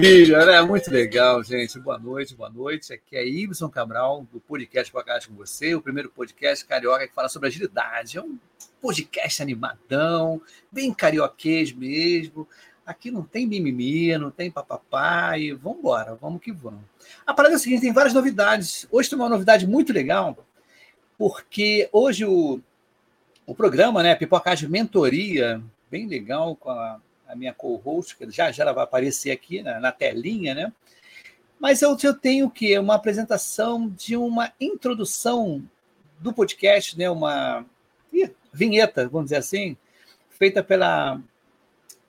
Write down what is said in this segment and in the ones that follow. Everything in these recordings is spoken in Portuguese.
maravilha, né? Muito legal, gente. Boa noite, boa noite. Aqui é Ibson Cabral, do podcast Podcast com você, o primeiro podcast carioca que fala sobre agilidade. É um podcast animadão, bem carioquês mesmo. Aqui não tem mimimi, não tem papapá e vamos embora, vamos que vamos. A parada é a seguinte, tem várias novidades. Hoje tem uma novidade muito legal, porque hoje o, o programa, né, Pipocagem Mentoria, bem legal com a, a minha co-host, que já já ela vai aparecer aqui na, na telinha, né? Mas eu, eu tenho o quê? Uma apresentação de uma introdução do podcast, né? Uma ih, vinheta, vamos dizer assim, feita pela,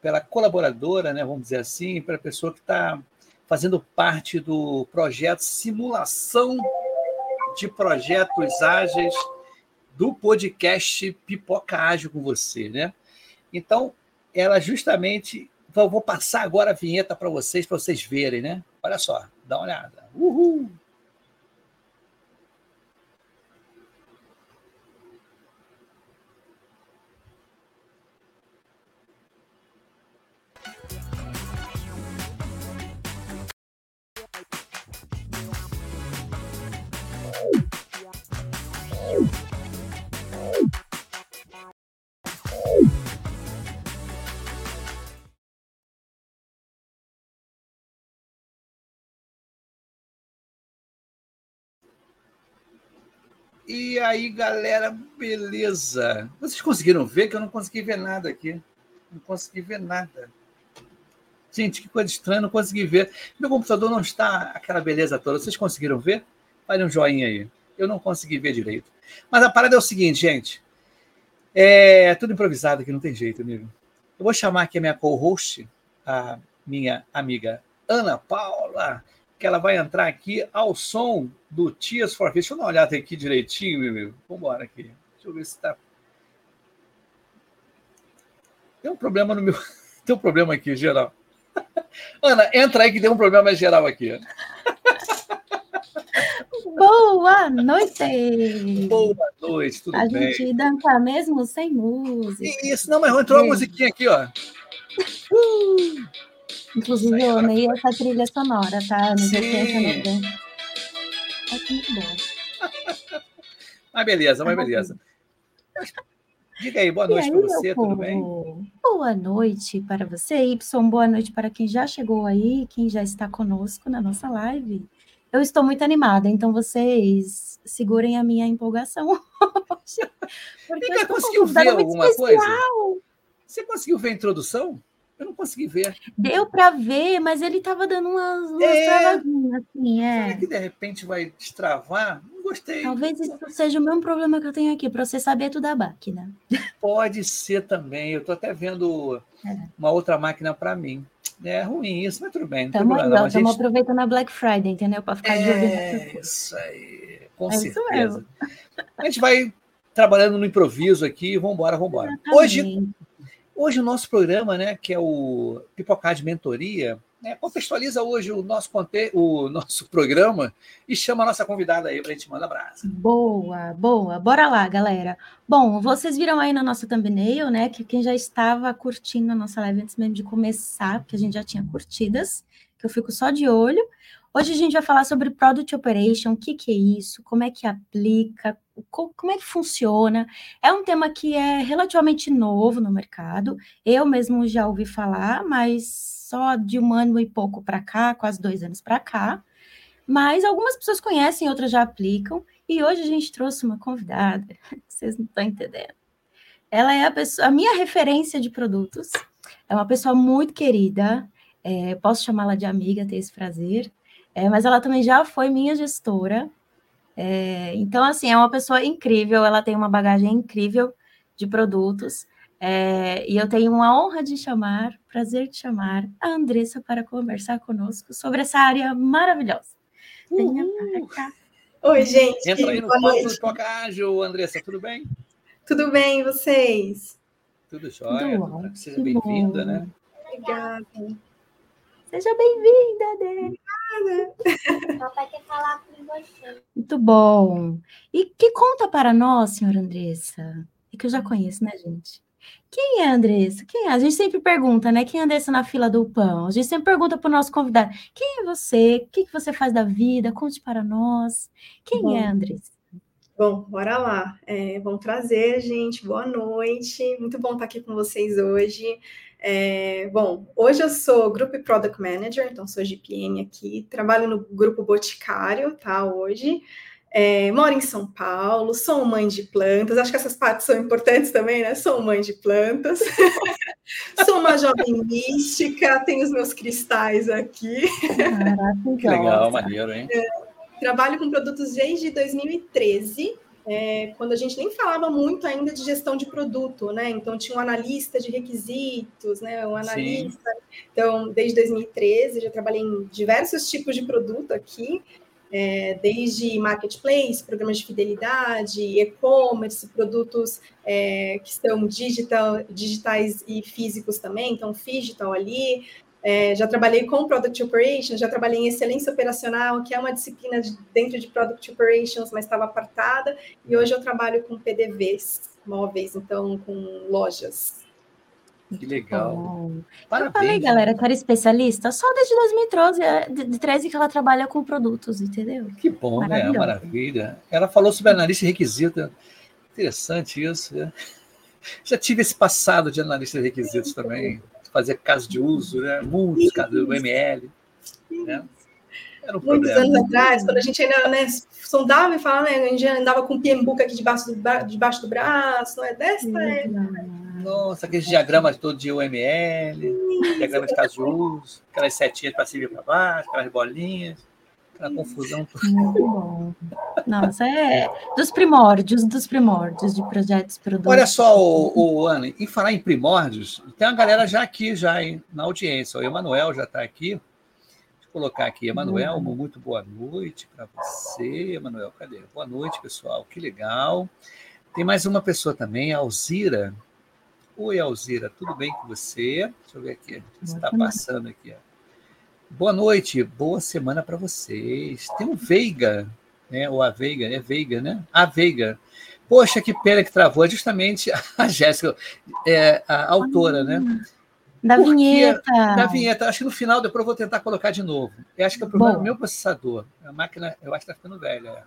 pela colaboradora, né? Vamos dizer assim, pela pessoa que está fazendo parte do projeto Simulação de Projetos Ágeis do podcast Pipoca Ágil com você, né? Então, ela justamente. Vou passar agora a vinheta para vocês, para vocês verem, né? Olha só, dá uma olhada. Uhul! E aí, galera, beleza? Vocês conseguiram ver que eu não consegui ver nada aqui? Não consegui ver nada. Gente, que coisa estranha, não consegui ver. Meu computador não está aquela beleza toda. Vocês conseguiram ver? Fale um joinha aí. Eu não consegui ver direito. Mas a parada é o seguinte, gente. É tudo improvisado aqui, não tem jeito, amigo. Eu vou chamar aqui a minha co-host, a minha amiga Ana Paula que ela vai entrar aqui ao som do Tears for Fears. Deixa eu dar uma olhada aqui direitinho, meu amigo. Vamos embora aqui. Deixa eu ver se está. Tem um problema no meu. Tem um problema aqui, geral. Ana, entra aí que tem um problema geral aqui. Boa noite! Boa noite, tudo a bem? A gente dança mesmo sem música. Isso, não, mas entrou uma musiquinha aqui, ó. Uh! Inclusive, eu amei essa trilha sonora, tá? No Sim. Tá muito bom. Mas beleza, mas beleza. Diga aí, boa noite para você, tudo bem? Boa noite para você, Y. Boa noite para quem já chegou aí, quem já está conosco na nossa live. Eu estou muito animada, então vocês segurem a minha empolgação hoje. Você conseguiu ver alguma especial. coisa? Você conseguiu ver a introdução? Eu não consegui ver. Deu para ver, mas ele estava dando umas, umas é... travadinhas, assim, é. Será que de repente vai destravar? Não gostei. Talvez isso seja o mesmo problema que eu tenho aqui, para você saber tudo da máquina. Pode ser também. Eu estou até vendo é. uma outra máquina para mim. É ruim isso, mas tudo bem. Estamos gente... aproveitando a Black Friday, entendeu? Para ficar é, de É isso aí, com é certeza. A gente vai trabalhando no improviso aqui, vamos embora, vamos embora. Hoje Hoje o nosso programa, né, que é o Pipocar de Mentoria, né, contextualiza hoje o nosso, o nosso programa e chama a nossa convidada aí para a gente mandar abraço. Boa, boa. Bora lá, galera. Bom, vocês viram aí na nossa thumbnail, né, que quem já estava curtindo a nossa live antes mesmo de começar, porque a gente já tinha curtidas, que eu fico só de olho. Hoje a gente vai falar sobre Product Operation, o que, que é isso, como é que aplica, como é que funciona. É um tema que é relativamente novo no mercado. Eu mesmo já ouvi falar, mas só de um ano e pouco para cá, quase dois anos para cá. Mas algumas pessoas conhecem, outras já aplicam. E hoje a gente trouxe uma convidada, vocês não estão entendendo. Ela é a, pessoa, a minha referência de produtos. É uma pessoa muito querida. É, posso chamá-la de amiga, ter esse prazer. É, mas ela também já foi minha gestora. É, então, assim, é uma pessoa incrível, ela tem uma bagagem incrível de produtos. É, e eu tenho uma honra de chamar, prazer de chamar a Andressa para conversar conosco sobre essa área maravilhosa. Venha para cá. Oi, gente. Entra aí no do Tocágio, Andressa, tudo bem? Tudo bem, e vocês? Tudo jóia. Tudo Seja bem-vinda, né? Obrigada. Seja bem-vinda, Papai quer falar com você. Muito bom. E que conta para nós, senhora Andressa? É que eu já conheço, né, gente? Quem é a Andressa? Quem é? A gente sempre pergunta, né? Quem é a Andressa na fila do pão? A gente sempre pergunta para o nosso convidado: quem é você? O que, que você faz da vida? Conte para nós. Quem Bom. é a Andressa? Bom, bora lá. É, vamos trazer, gente. Boa noite. Muito bom estar aqui com vocês hoje. É, bom, hoje eu sou Group Product Manager, então sou GPM aqui. Trabalho no Grupo Boticário, tá? Hoje. É, moro em São Paulo, sou mãe de plantas. Acho que essas partes são importantes também, né? Sou mãe de plantas. sou uma jovem mística, tenho os meus cristais aqui. Caraca, que legal, maneiro, hein? É, trabalho com produtos desde 2013, é, quando a gente nem falava muito ainda de gestão de produto, né? Então tinha um analista de requisitos, né? Um analista. Sim. Então, desde 2013, já trabalhei em diversos tipos de produto aqui, é, desde marketplace, programas de fidelidade, e-commerce, produtos é, que estão digital, digitais e físicos também, então digital ali, é, já trabalhei com Product Operations, já trabalhei em excelência operacional, que é uma disciplina de, dentro de Product Operations, mas estava apartada. E hoje eu trabalho com PDVs móveis, então com lojas. Que legal. Oh. Parabéns. Eu falei, galera, que era especialista só desde 2013, é, de 13 que ela trabalha com produtos, entendeu? Que bom, né? Maravilha. Ela falou sobre analista de requisito. Interessante isso. Né? Já tive esse passado de analista de requisitos também fazer caso de uso, né? muitos casos do ML. Né? Era um Muitos problema. anos atrás, quando a gente ainda né, sondava e falava, né, a gente andava com o PMBOK aqui debaixo do, debaixo do braço, não é desta época. Nossa, aqueles diagramas todos de UML, diagramas de caso de uso, aquelas setinhas para cima e para baixo, aquelas bolinhas aquela confusão. Muito bom. Nossa, é dos primórdios, dos primórdios de projetos produtos. Olha só, o, o Ana, em falar em primórdios, tem uma galera já aqui, já hein, na audiência. O Emanuel já está aqui. Deixa eu colocar aqui, Emanuel, uhum. muito boa noite para você. Emanuel, cadê? Boa noite, pessoal. Que legal. Tem mais uma pessoa também, a Alzira. Oi, Alzira, tudo bem com você? Deixa eu ver aqui, você está passando aqui. Ó. Boa noite, boa semana para vocês. Tem o Veiga, né? Ou a Veiga, é Veiga, né? A Veiga. Poxa, que pena que travou. É justamente a Jéssica, é, a autora, né? Da Porque, vinheta. Da vinheta. Acho que no final depois eu vou tentar colocar de novo. Eu acho que é o problema do meu processador. A máquina, eu acho que está ficando velha.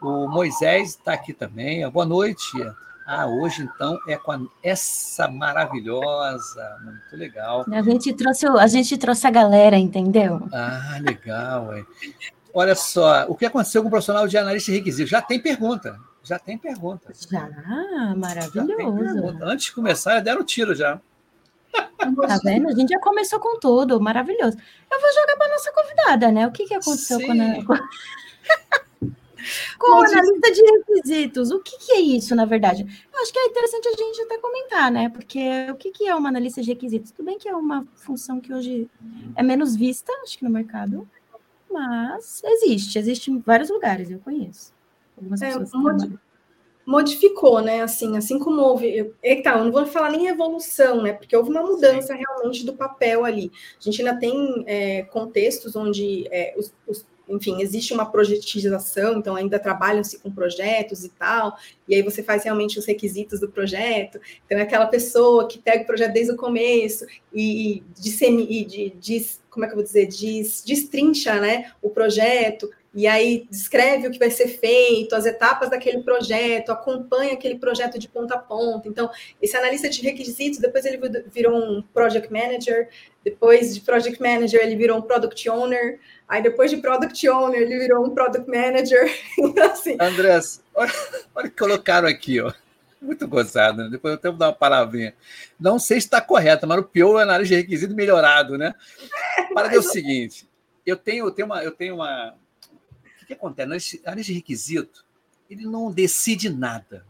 O Moisés está aqui também. Boa noite. Ah, hoje então é com essa maravilhosa, muito legal. A gente trouxe, a gente trouxe a galera, entendeu? Ah, legal. É. Olha só, o que aconteceu com o profissional de analista de requisitos? Já tem pergunta. Já tem pergunta. Já, maravilhoso. Já pergunta. Antes de começar, deram tiro já. Tá vendo? A gente já começou com tudo, maravilhoso. Eu vou jogar para nossa convidada, né? O que, que aconteceu Sim. quando. Com analista de requisitos. O que, que, é isso, na verdade? Eu acho que é interessante a gente até comentar, né? Porque o que, que é uma analista de requisitos? Tudo bem que é uma função que hoje é menos vista, acho que no mercado, mas existe, existe em vários lugares, eu conheço. Algumas é, modi modificou, né? Assim, assim como houve. Eita, eu não vou falar nem evolução, né? Porque houve uma mudança realmente do papel ali. A gente ainda tem é, contextos onde é, os, os enfim, existe uma projetização, então ainda trabalham-se com projetos e tal, e aí você faz realmente os requisitos do projeto. Então, é aquela pessoa que pega o projeto desde o começo e, e, de, de, como é que eu vou dizer, diz, destrincha né, o projeto, e aí descreve o que vai ser feito, as etapas daquele projeto, acompanha aquele projeto de ponta a ponta. Então, esse analista de requisitos, depois ele virou um project manager, depois de project manager ele virou um product owner, aí depois de product owner ele virou um product manager. Então, assim, Andrés, olha, olha o que colocaram aqui, ó. Muito gozado, né? Depois eu tenho que dar uma palavrinha. Não sei se está correta, mas o pior é análise de requisito melhorado, né? É, Para ver o seguinte: eu tenho, eu tenho uma, eu tenho uma, que acontece? Na área de requisito, ele não decide nada.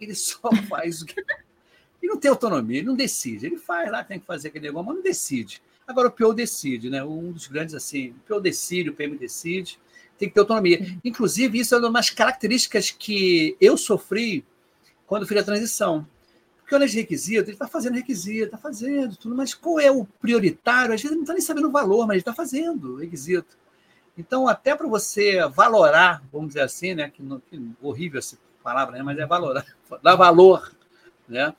Ele só faz o que. Ele não tem autonomia, ele não decide. Ele faz lá, tem que fazer aquele negócio, mas não decide. Agora, o PO decide, né? Um dos grandes, assim, o PO decide, o PM decide, tem que ter autonomia. Inclusive, isso é uma das características que eu sofri quando fiz a transição. Porque olha de requisito, ele está fazendo requisito, está fazendo tudo, mas qual é o prioritário? Às vezes ele não está nem sabendo o valor, mas ele está fazendo requisito. Então, até para você valorar, vamos dizer assim, né, que, que horrível essa palavra, né, mas é valorar, dar valor, né,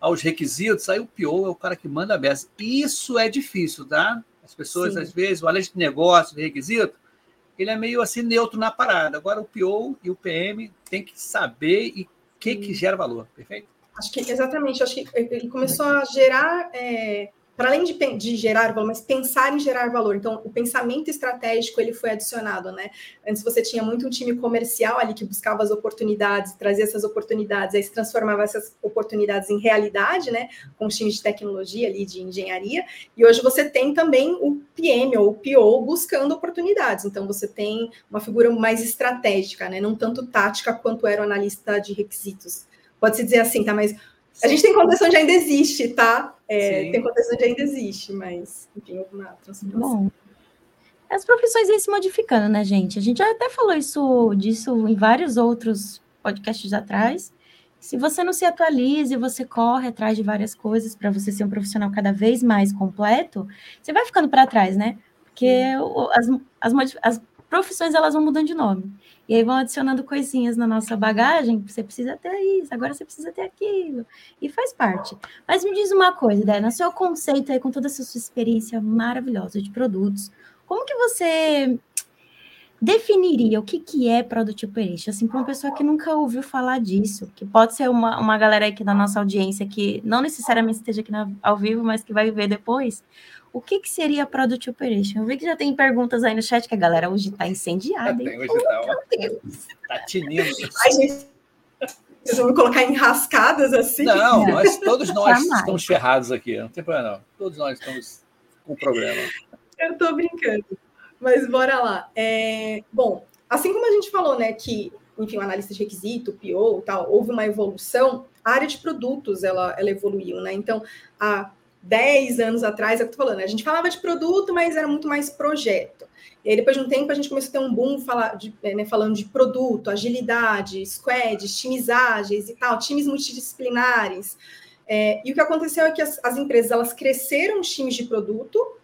aos requisitos, aí o PO é o cara que manda a beça. Isso é difícil, tá? As pessoas, Sim. às vezes, o analista de negócio, de requisito, ele é meio assim neutro na parada. Agora, o PO e o PM tem que saber e o que, que gera valor, perfeito? Acho que, exatamente, acho que ele começou a gerar é, para além de, de, gerar valor, mas pensar em gerar valor. Então, o pensamento estratégico ele foi adicionado, né? Antes você tinha muito um time comercial ali que buscava as oportunidades, trazia essas oportunidades, aí se transformava essas oportunidades em realidade, né? Com os times de tecnologia ali, de engenharia. E hoje você tem também o PM ou o PO buscando oportunidades. Então, você tem uma figura mais estratégica, né? Não tanto tática quanto era o analista de requisitos. Pode-se dizer assim, tá? Mas a gente tem condição de ainda existe, tá? É, tem condição de ainda existe, mas, enfim, houve uma transformação. Bom, as profissões vêm se modificando, né, gente? A gente já até falou isso, disso em vários outros podcasts atrás. Se você não se atualiza e você corre atrás de várias coisas para você ser um profissional cada vez mais completo, você vai ficando para trás, né? Porque as, as, as profissões elas vão mudando de nome. E aí vão adicionando coisinhas na nossa bagagem, você precisa ter isso, agora você precisa ter aquilo. E faz parte. Mas me diz uma coisa, Dé, no seu conceito aí, com toda essa sua experiência maravilhosa de produtos, como que você definiria o que, que é Product Operation? Assim, para uma pessoa que nunca ouviu falar disso, que pode ser uma, uma galera aqui da nossa audiência que não necessariamente esteja aqui na, ao vivo, mas que vai ver depois, o que, que seria Product Operation? Eu vi que já tem perguntas aí no chat que a galera hoje está incendiada. Tem, hoje está, Meu Deus. Tá tinindo. Ai, gente, vocês vão me colocar enrascadas assim? Não, nós, todos nós Jamais. estamos ferrados aqui, não tem problema não. Todos nós estamos com problema. Eu estou brincando, mas bora lá. É, bom, assim como a gente falou, né, que, enfim, o analista de requisito, o PO, tal, houve uma evolução, a área de produtos, ela, ela evoluiu, né? Então, a 10 anos atrás, é o que eu tô falando, a gente falava de produto, mas era muito mais projeto. E aí, depois de um tempo, a gente começou a ter um boom falar de, é, né, falando de produto, agilidade, squads, times ágeis e tal, times multidisciplinares. É, e o que aconteceu é que as, as, empresas elas cresceram times de produto,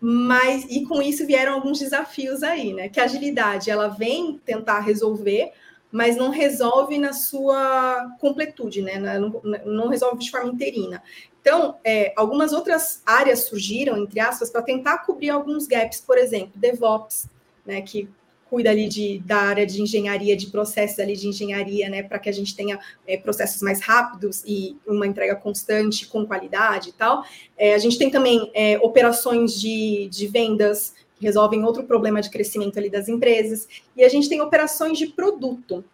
mas e com isso vieram alguns desafios aí, né? Que a agilidade ela vem tentar resolver, mas não resolve na sua completude, né? Não, não resolve de forma interina. Então, é, algumas outras áreas surgiram, entre aspas, para tentar cobrir alguns gaps, por exemplo, DevOps, né, que cuida ali de, da área de engenharia, de processos ali de engenharia, né, para que a gente tenha é, processos mais rápidos e uma entrega constante, com qualidade e tal. É, a gente tem também é, operações de, de vendas, resolvem outro problema de crescimento ali das empresas, e a gente tem operações de produto,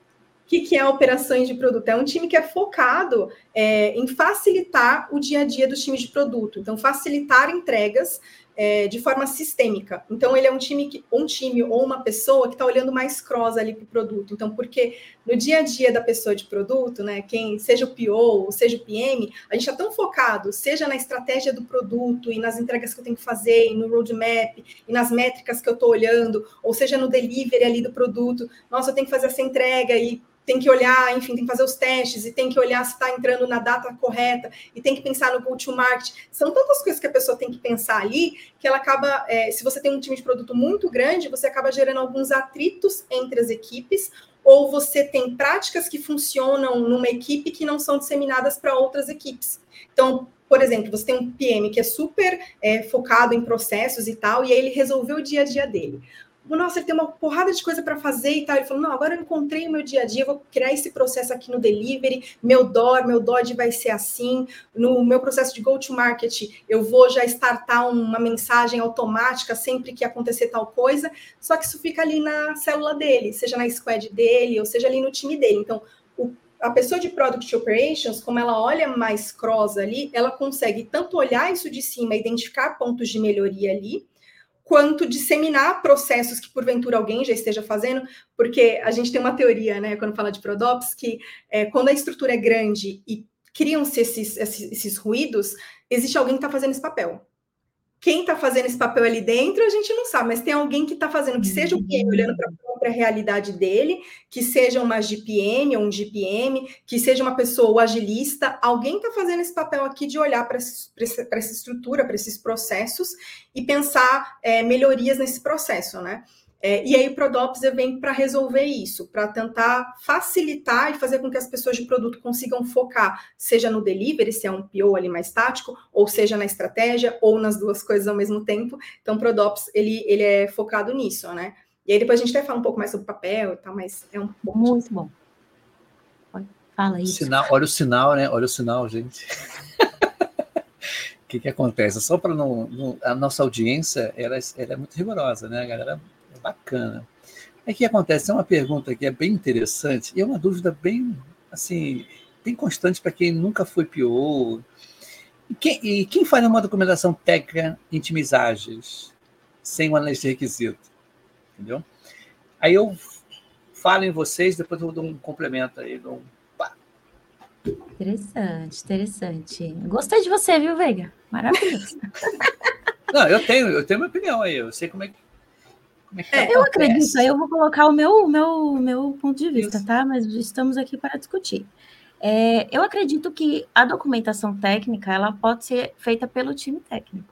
o que, que é operações de produto? É um time que é focado é, em facilitar o dia a dia dos times de produto. Então, facilitar entregas é, de forma sistêmica. Então, ele é um time, que, um time ou uma pessoa que está olhando mais cross ali para o produto. Então, porque no dia a dia da pessoa de produto, né, quem seja o PO seja o PM, a gente está tão focado, seja na estratégia do produto e nas entregas que eu tenho que fazer, e no roadmap, e nas métricas que eu estou olhando, ou seja no delivery ali do produto. Nossa, eu tenho que fazer essa entrega e tem que olhar, enfim, tem que fazer os testes e tem que olhar se está entrando na data correta e tem que pensar no go-to-market. São tantas coisas que a pessoa tem que pensar ali que ela acaba, é, se você tem um time de produto muito grande, você acaba gerando alguns atritos entre as equipes ou você tem práticas que funcionam numa equipe que não são disseminadas para outras equipes. Então, por exemplo, você tem um PM que é super é, focado em processos e tal, e aí ele resolveu o dia a dia dele nossa, ele tem uma porrada de coisa para fazer e tal. Ele falou, não, agora eu encontrei o meu dia a dia, vou criar esse processo aqui no delivery, meu DOR, meu Dodge vai ser assim, no meu processo de go-to-market, eu vou já startar uma mensagem automática sempre que acontecer tal coisa, só que isso fica ali na célula dele, seja na squad dele, ou seja ali no time dele. Então, o, a pessoa de Product Operations, como ela olha mais cross ali, ela consegue tanto olhar isso de cima, identificar pontos de melhoria ali, quanto disseminar processos que porventura alguém já esteja fazendo, porque a gente tem uma teoria, né, quando fala de Prodops, que é, quando a estrutura é grande e criam-se esses, esses, esses ruídos, existe alguém que está fazendo esse papel. Quem está fazendo esse papel ali dentro, a gente não sabe, mas tem alguém que está fazendo, que seja o PM olhando para própria realidade dele, que seja uma GPM ou um GPM, que seja uma pessoa agilista, alguém está fazendo esse papel aqui de olhar para essa estrutura, para esses processos e pensar é, melhorias nesse processo, né? É, e aí o Prodops vem para resolver isso, para tentar facilitar e fazer com que as pessoas de produto consigam focar, seja no delivery, se é um PO ali mais tático, ou seja na estratégia, ou nas duas coisas ao mesmo tempo. Então o Prodops, ele, ele é focado nisso, né? E aí depois a gente vai falar um pouco mais sobre papel e tal, mas é um pouco... Muito bom. Fala isso. Sinal, olha o sinal, né? Olha o sinal, gente. O que, que acontece? Só para não, não, A nossa audiência ela, ela é muito rigorosa, né? A galera bacana. Aí o que acontece? É uma pergunta que é bem interessante e é uma dúvida bem, assim, bem constante para quem nunca foi PO. E quem, e quem faz uma documentação técnica em timizagens sem um análise de requisito? Entendeu? Aí eu falo em vocês, depois eu dou um complemento aí, dou um Interessante, interessante. Gostei de você, viu, Veiga? Maravilhoso. Não, eu tenho, eu tenho minha opinião aí, eu sei como é que é, é eu acredito, aí eu vou colocar o meu, meu, meu ponto de vista, Isso. tá? Mas estamos aqui para discutir. É, eu acredito que a documentação técnica ela pode ser feita pelo time técnico.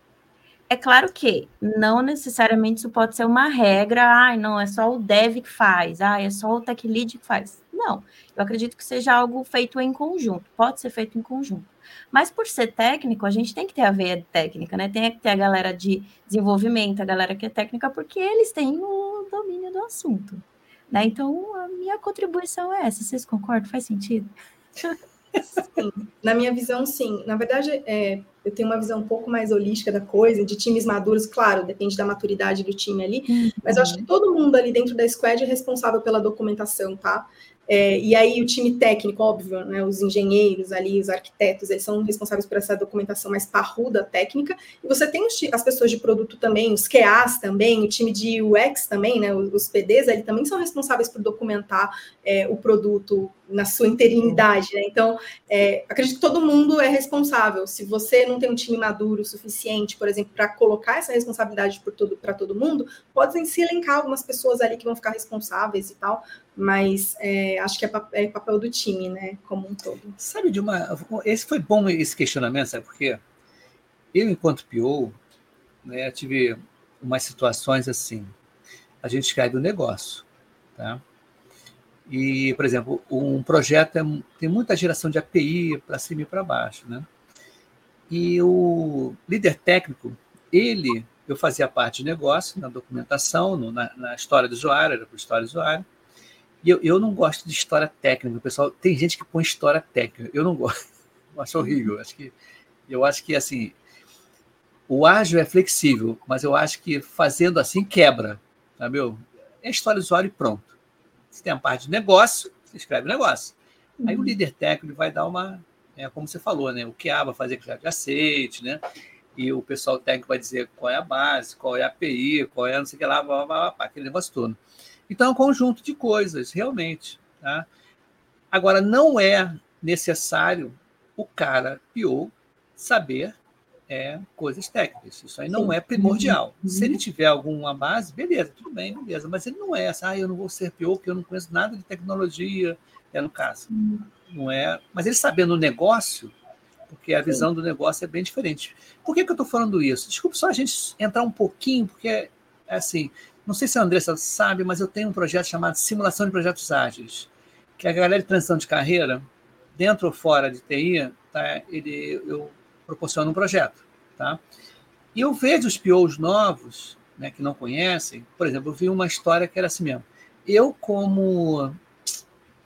É claro que não necessariamente isso pode ser uma regra, ah, não, é só o dev que faz, ah, é só o tech lead que faz. Não, eu acredito que seja algo feito em conjunto, pode ser feito em conjunto. Mas por ser técnico, a gente tem que ter a veia técnica, né? Tem que ter a galera de desenvolvimento, a galera que é técnica, porque eles têm o domínio do assunto. Né? Então, a minha contribuição é essa. Vocês concordam? Faz sentido? Sim, na minha visão, sim. Na verdade, é, eu tenho uma visão um pouco mais holística da coisa, de times maduros, claro, depende da maturidade do time ali, uhum. mas eu acho que todo mundo ali dentro da squad é responsável pela documentação, tá? É, e aí o time técnico, óbvio, né, os engenheiros ali, os arquitetos, eles são responsáveis por essa documentação mais parruda técnica. E você tem os, as pessoas de produto também, os QAs também, o time de UX também, né, os, PDs, eles também são responsáveis por documentar é, o produto na sua interinidade. Né? Então, é, acredito que todo mundo é responsável. Se você não tem um time maduro o suficiente, por exemplo, para colocar essa responsabilidade para todo, todo mundo, podem se elencar algumas pessoas ali que vão ficar responsáveis e tal, mas é, acho que é, é, papel do time, né, como um todo. Sabe de uma. Esse foi bom esse questionamento, sabe por quê? Eu, enquanto PO, né, tive umas situações assim. A gente escreve o um negócio, tá? E, por exemplo, um projeto é, tem muita geração de API para cima e para baixo, né? E o líder técnico, ele, eu fazia parte de negócio, na documentação, no, na, na, história do usuário, era para história do usuário. E eu, eu não gosto de história técnica. Pessoal tem gente que põe história técnica. Eu não gosto. Eu acho horrível. Acho que eu acho que assim o ágil é flexível, mas eu acho que fazendo assim quebra, sabe? É história do usuário e pronto. Você tem a parte de negócio, você escreve negócio. Uhum. Aí o uhum. líder técnico vai dar uma, é, como você falou, né? O que A vai fazer que de aceite, né? E o pessoal técnico vai dizer qual é a base, qual é a API, qual é não sei o que lá, blá, blá, blá, aquele negócio todo. Então é um conjunto de coisas, realmente. Tá? Agora, não é necessário o cara PO saber é, coisas técnicas. Isso aí não Sim. é primordial. Uhum. Se ele tiver alguma base, beleza, tudo bem, beleza. Mas ele não é assim, ah, eu não vou ser PO porque eu não conheço nada de tecnologia, é no caso. Uhum. Não é. Mas ele sabendo o negócio, porque a visão do negócio é bem diferente. Por que, que eu estou falando isso? Desculpa só a gente entrar um pouquinho, porque, assim, não sei se a Andressa sabe, mas eu tenho um projeto chamado Simulação de Projetos Ágeis, que a galera de transição de carreira, dentro ou fora de TI, tá, ele, eu proporciona um projeto. Tá? E eu vejo os POs novos, né, que não conhecem, por exemplo, eu vi uma história que era assim mesmo. Eu, como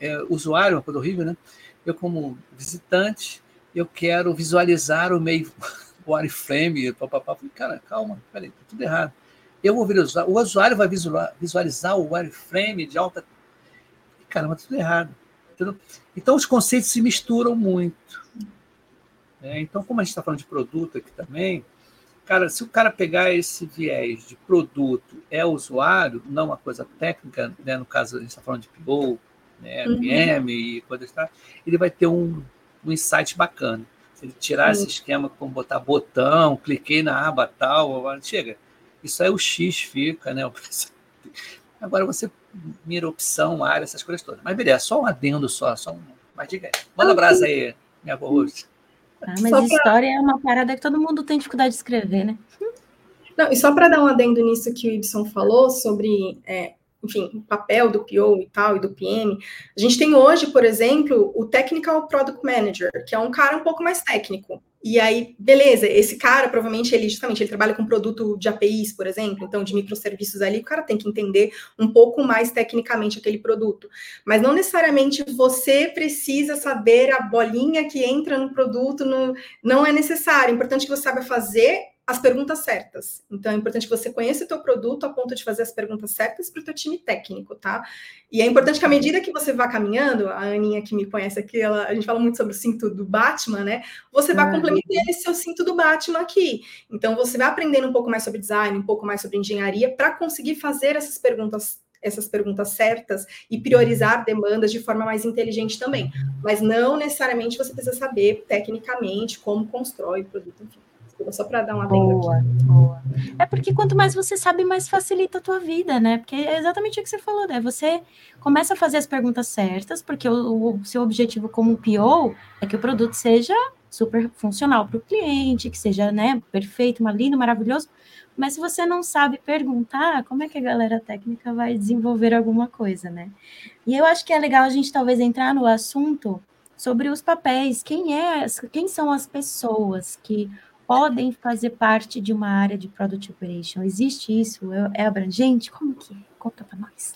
é, usuário, uma coisa horrível, né? Eu, como visitante, eu quero visualizar o meio, wireframe, papapá. Falei, cara, calma, peraí, tá tudo errado. Eu vou visualizar, o usuário vai visualizar o wireframe de alta. Caramba, tá tudo errado. Então, os conceitos se misturam muito. É, então, como a gente está falando de produto aqui também, cara, se o cara pegar esse viés de produto é usuário, não uma coisa técnica, né, no caso a gente está falando de PO, né, uhum. E coisas tá, ele vai ter um, um insight bacana. Se ele tirar uhum. esse esquema como botar botão, cliquei na aba tal, chega. Isso aí o X fica, né? Agora você mira opção, área, essas coisas todas. Mas beleza, só um adendo só, só um. Mas diga aí. Manda um abraço aí, minha boa. Ah, mas Só história pra... é uma parada que todo mundo tem dificuldade de escrever, né? Não, e só para dar um adendo nisso que o Ibson falou sobre é, enfim, o papel do PO e tal, e do PM. A gente tem hoje, por exemplo, o Technical Product Manager, que é um cara um pouco mais técnico. E aí, beleza, esse cara, provavelmente, ele justamente ele trabalha com produto de APIs, por exemplo, então de microserviços ali, o cara tem que entender um pouco mais tecnicamente aquele produto. Mas não necessariamente você precisa saber a bolinha que entra no produto, no, não é necessário. É importante que você saiba fazer as perguntas certas. Então, é importante que você conheça o teu produto a ponto de fazer as perguntas certas para o teu time técnico, tá? E é importante que à medida que você vá caminhando, a Aninha que me conhece aqui, ela, a gente fala muito sobre o cinto do Batman, né? Você vai ah, complementando esse seu cinto do Batman aqui. Então, você vai aprendendo um pouco mais sobre design, um pouco mais sobre engenharia, para conseguir fazer essas perguntas essas perguntas certas e priorizar demandas de forma mais inteligente também. Mas não necessariamente você precisa saber tecnicamente como constrói o produto, enfim só para dar uma boa, aqui. boa. É porque quanto mais você sabe, mais facilita a tua vida, né? Porque é exatamente o que você falou, né? Você começa a fazer as perguntas certas, porque o, o seu objetivo como PO é que o produto seja super funcional para o cliente, que seja, né, perfeito, lindo, maravilhoso. Mas se você não sabe perguntar, como é que a galera técnica vai desenvolver alguma coisa, né? E eu acho que é legal a gente talvez entrar no assunto sobre os papéis, quem é, quem são as pessoas que podem fazer parte de uma área de Product Operation? Existe isso? É, é abrangente? Como que é? Conta para nós.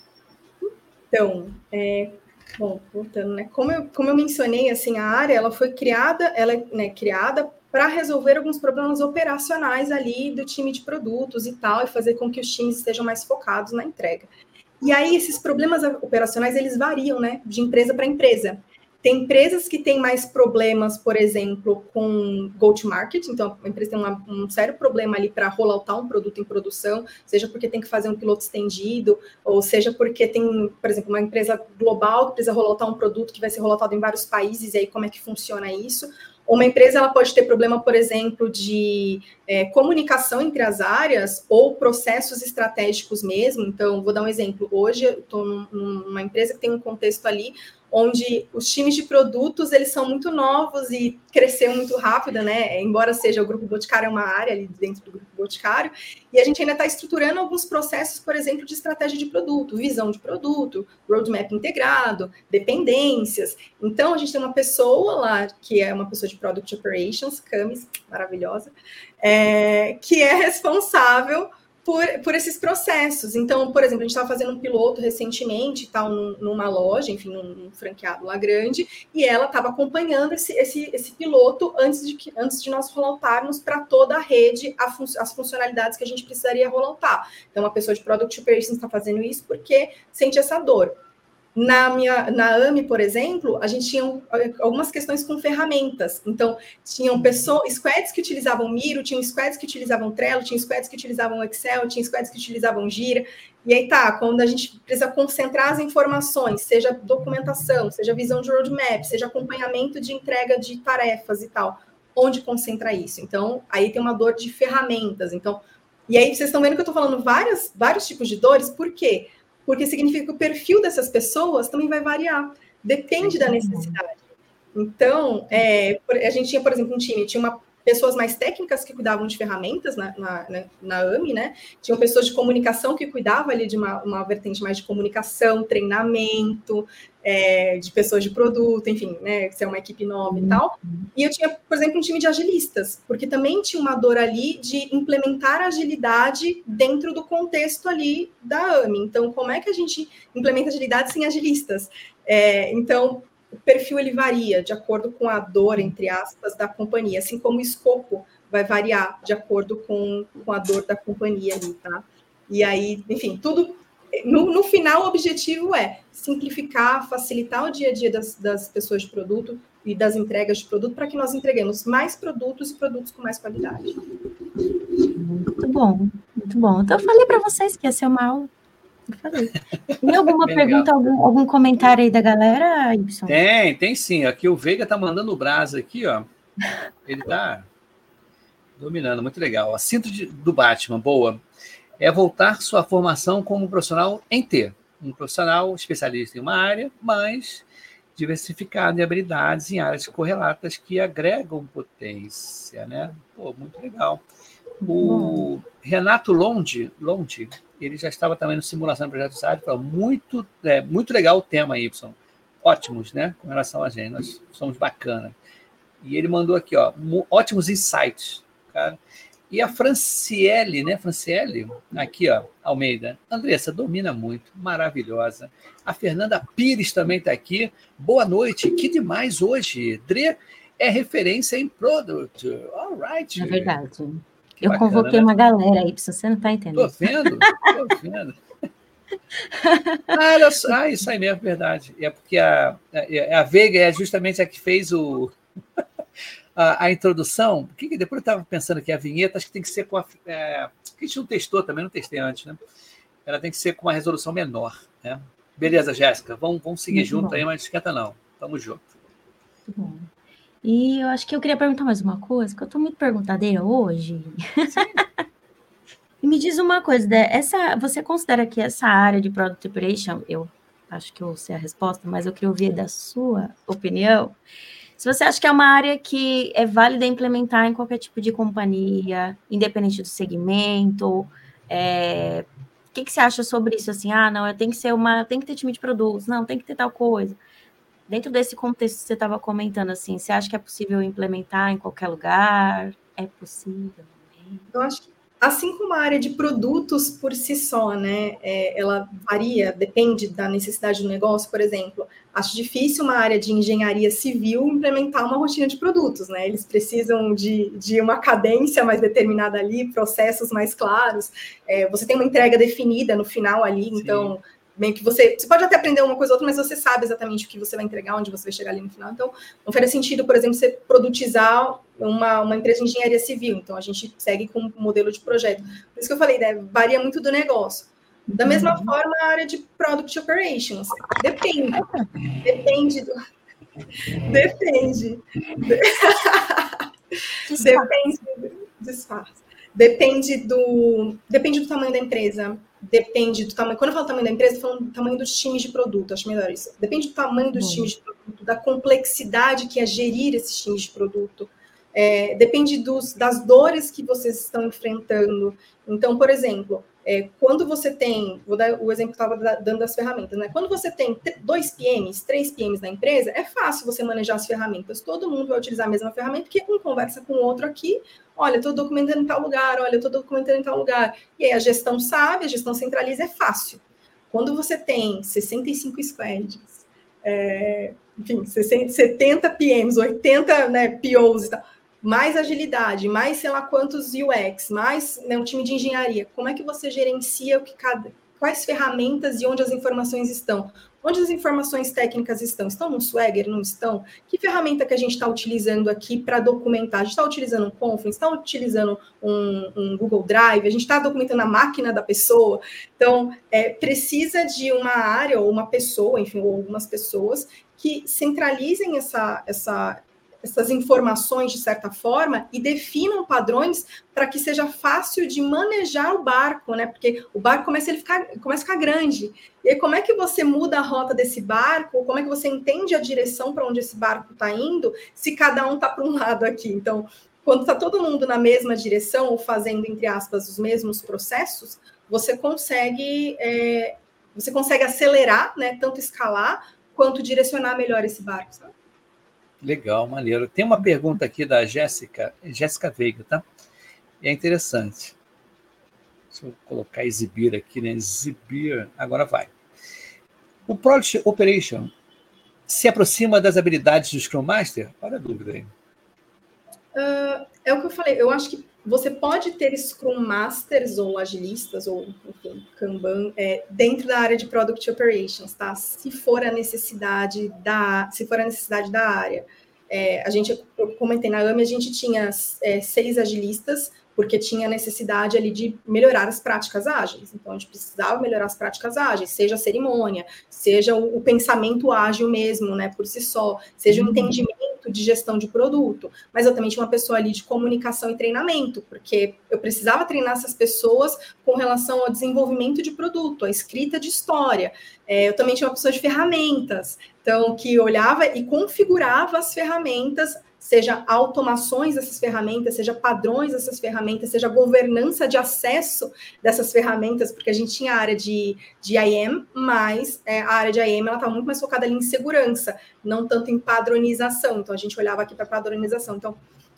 Então, é, bom, voltando, né? Como eu, como eu mencionei, assim, a área ela foi criada, ela é né, criada para resolver alguns problemas operacionais ali do time de produtos e tal, e fazer com que os times estejam mais focados na entrega. E aí, esses problemas operacionais, eles variam, né, de empresa para empresa. Tem empresas que têm mais problemas, por exemplo, com go-to-market, então a empresa tem uma, um sério problema ali para rolloutar um produto em produção, seja porque tem que fazer um piloto estendido, ou seja porque tem, por exemplo, uma empresa global que precisa rolloutar um produto que vai ser rolloutado em vários países, e aí como é que funciona isso? Uma empresa ela pode ter problema, por exemplo, de é, comunicação entre as áreas ou processos estratégicos mesmo. Então, vou dar um exemplo. Hoje, eu estou numa empresa que tem um contexto ali onde os times de produtos eles são muito novos e cresceu muito rápido, né? Embora seja o grupo Boticário é uma área ali dentro do grupo Boticário, e a gente ainda está estruturando alguns processos, por exemplo, de estratégia de produto, visão de produto, roadmap integrado, dependências. Então a gente tem uma pessoa lá que é uma pessoa de Product Operations, Camis, maravilhosa, é, que é responsável por, por esses processos. Então, por exemplo, a gente estava fazendo um piloto recentemente, tal, numa loja, enfim, num, franqueado lá grande, e ela estava acompanhando esse, esse, esse piloto antes de, que, antes de nós rolloutarmos para toda a rede a fun as funcionalidades que a gente precisaria rolloutar. Então, uma pessoa de Product Operations está fazendo isso porque sente essa dor. Na minha na AMI, por exemplo, a gente tinha algumas questões com ferramentas. Então, tinham pessoas, squads que utilizavam Miro, tinham squads que utilizavam Trello, tinham squads que utilizavam Excel, tinha squads que utilizavam Gira. E aí tá, quando a gente precisa concentrar as informações, seja documentação, seja visão de roadmap, seja acompanhamento de entrega de tarefas e tal, onde concentra isso? Então, aí tem uma dor de ferramentas. Então, e aí vocês estão vendo que eu estou falando várias, vários tipos de dores, por quê? Significa que o perfil dessas pessoas também vai variar, depende da necessidade. Então, é, a gente tinha, por exemplo, um time, tinha uma, pessoas mais técnicas que cuidavam de ferramentas na, na, na, na AMI, né? Tinham pessoas de comunicação que cuidavam ali de uma, uma vertente mais de comunicação, treinamento, é, de pessoas de produto, enfim, né? Se é uma equipe nova e tal. E eu tinha, por exemplo, um time de agilistas, porque também tinha uma dor ali de implementar agilidade dentro do contexto ali da AMI. Então, como é que a gente implementa agilidade sem agilistas? É, então, o perfil ele varia de acordo com a dor, entre aspas, da companhia, assim como o escopo vai variar de acordo com, com a dor da companhia ali, tá? E aí, enfim, tudo no, no, final, o objetivo é simplificar, facilitar o dia a dia das, das pessoas de produto e das entregas de produto para que nós entreguemos mais produtos e produtos com mais qualidade. Muito bom, muito bom. Então, eu falei para vocês que ia ser uma aula. Eu falei. Tem alguma pergunta, algum, algum, comentário aí da galera, Ibson? Tem, tem sim. Aqui o Veiga tá mandando o braço aqui, ó. Ele tá dominando, muito legal. A cinto de, do Batman, boa é voltar sua formação como profissional em T. Um profissional especialista em uma área, mas diversificado em habilidades em áreas correlatas que agregam potência, né? Pô, muito legal. O Renato Londe, Londe, ele já estava também no simulação do projeto SAD, falou muito, é, muito legal o tema, Y. Ótimos, né? Com relação a gente, nós somos bacana. E ele mandou aqui, ó, ótimos insights, cara. E a Franciele, né? Franciele, aqui, ó, Almeida. Andressa, domina muito, maravilhosa. A Fernanda Pires também está aqui. Boa noite, que demais hoje. Dre é referência em product. All right. É verdade. Que Eu bacana, convoquei né? uma galera aí, se você não está entendendo. Tô vendo, tô vendo. ah, ah, isso aí mesmo, verdade. É porque a, a, a Veiga é justamente a que fez o a, a introdução, que, depois eu estava pensando que a vinheta acho que tem que ser com a. É, que a gente não testou também, não testei antes, né? Ela tem que ser com uma resolução menor. Né? Beleza, Jéssica, vamos, vamos seguir Muito junto bom. aí, mas esquenta não. Tamo junto. Muito bom. E eu acho que eu queria perguntar mais uma coisa, que eu estou muito perguntadeira hoje. e me diz uma coisa, essa, você considera que essa área de Product Operation, eu acho que eu sei a resposta, mas eu queria ouvir da sua opinião. Se você acha que é uma área que é válida implementar em qualquer tipo de companhia, independente do segmento, é... o que, que você acha sobre isso? Assim, ah, não, tem que ser uma, tem que ter time de produtos, não, tem que ter tal coisa. Dentro desse contexto que você estava comentando, assim, você acha que é possível implementar em qualquer lugar? É possível? Eu acho que assim como a área de produtos por si só, né, é, ela varia, depende da necessidade do negócio, por exemplo, acho difícil uma área de engenharia civil implementar uma rotina de produtos, né, eles precisam de, de uma cadência mais determinada ali, processos mais claros, é, você tem uma entrega definida no final ali, Sim. Meio que você, você pode até aprender uma coisa ou outra, mas você sabe exatamente o que você vai entregar, onde você vai chegar ali no final. Então, não faria sentido, por exemplo, você produtizar uma, uma empresa de engenharia civil. Então, a gente segue com um modelo de projeto. Por isso que eu falei, né, varia muito do negócio. Da mesma uhum. forma, a área de Product Operations. Depende. Depende do... Depende. Depende. Disfarce. Depende do, depende do tamanho da empresa depende do tamanho. Quando eu falo tamanho da empresa, estou falando do tamanho dos times de produto, acho melhor isso. Depende do tamanho dos times de produto, da complexidade que é gerir esses times de produto. É, depende dos, das dores que vocês estão enfrentando. Então, por exemplo, é, quando você tem, vou dar o exemplo que estava dando das ferramentas, né? Quando você tem dois PMs, três PMs na empresa, é fácil você manejar as ferramentas. Todo mundo vai utilizar a mesma ferramenta, porque um conversa com o outro aqui, olha, estou documentando em tal lugar, olha, estou documentando em tal lugar. E aí a gestão sabe, a gestão centraliza, é fácil. Quando você tem 65 squads, é, enfim, 70 PMs, 80 né, POs e tal, mais agilidade, mais sei lá quantos UX, mais né, um time de engenharia, como é que você gerencia o que cada, quais ferramentas e onde as informações estão? Onde as informações técnicas estão? Estão no Swagger? Não estão? Que ferramenta que a gente está utilizando aqui para documentar? A gente está utilizando um Confluence? Está utilizando um, um, Google Drive? A gente está documentando a máquina da pessoa? Então, é, precisa de uma área ou uma pessoa, enfim, ou algumas pessoas que centralizem essa, essa, essas informações de certa forma e definam padrões para que seja fácil de manejar o barco, né? Porque o barco começa a, ficar, começa a ficar grande. E aí, como é que você muda a rota desse barco? Como é que você entende a direção para onde esse barco está indo, se cada um está para um lado aqui? Então, quando está todo mundo na mesma direção ou fazendo, entre aspas, os mesmos processos, você consegue, é, você consegue acelerar, né? Tanto escalar quanto direcionar melhor esse barco, sabe? Legal, maneiro. Tem uma pergunta aqui da Jéssica, Jéssica Veiga, tá? É interessante. Deixa eu colocar exibir aqui, né? Exibir, agora vai. O Project Operation se aproxima das habilidades do Scrum Master? Olha a dúvida aí. Uh, é o que eu falei, eu acho que você pode ter Scrum Masters ou agilistas, ou enfim, Kanban, é, dentro da área de Product Operations, tá? Se for a necessidade da, se for a necessidade da área. É, a gente, eu comentei na AME, a gente tinha é, seis agilistas, porque tinha necessidade ali de melhorar as práticas ágeis. Então, a gente precisava melhorar as práticas ágeis, seja a cerimônia, seja o, o pensamento ágil mesmo, né, por si só, seja o uhum. entendimento de gestão de produto. Mas eu também tinha uma pessoa ali de comunicação e treinamento, porque eu precisava treinar essas pessoas com relação ao desenvolvimento de produto, a escrita de história. É, eu também tinha uma pessoa de ferramentas, então que olhava e configurava as ferramentas seja automações dessas ferramentas, seja padrões dessas ferramentas, seja governança de acesso dessas ferramentas, porque a gente tinha a área de, de IAM, mas é, a área de IAM ela está muito mais focada ali em segurança, não tanto em padronização. Então a gente olhava aqui para padronização. Então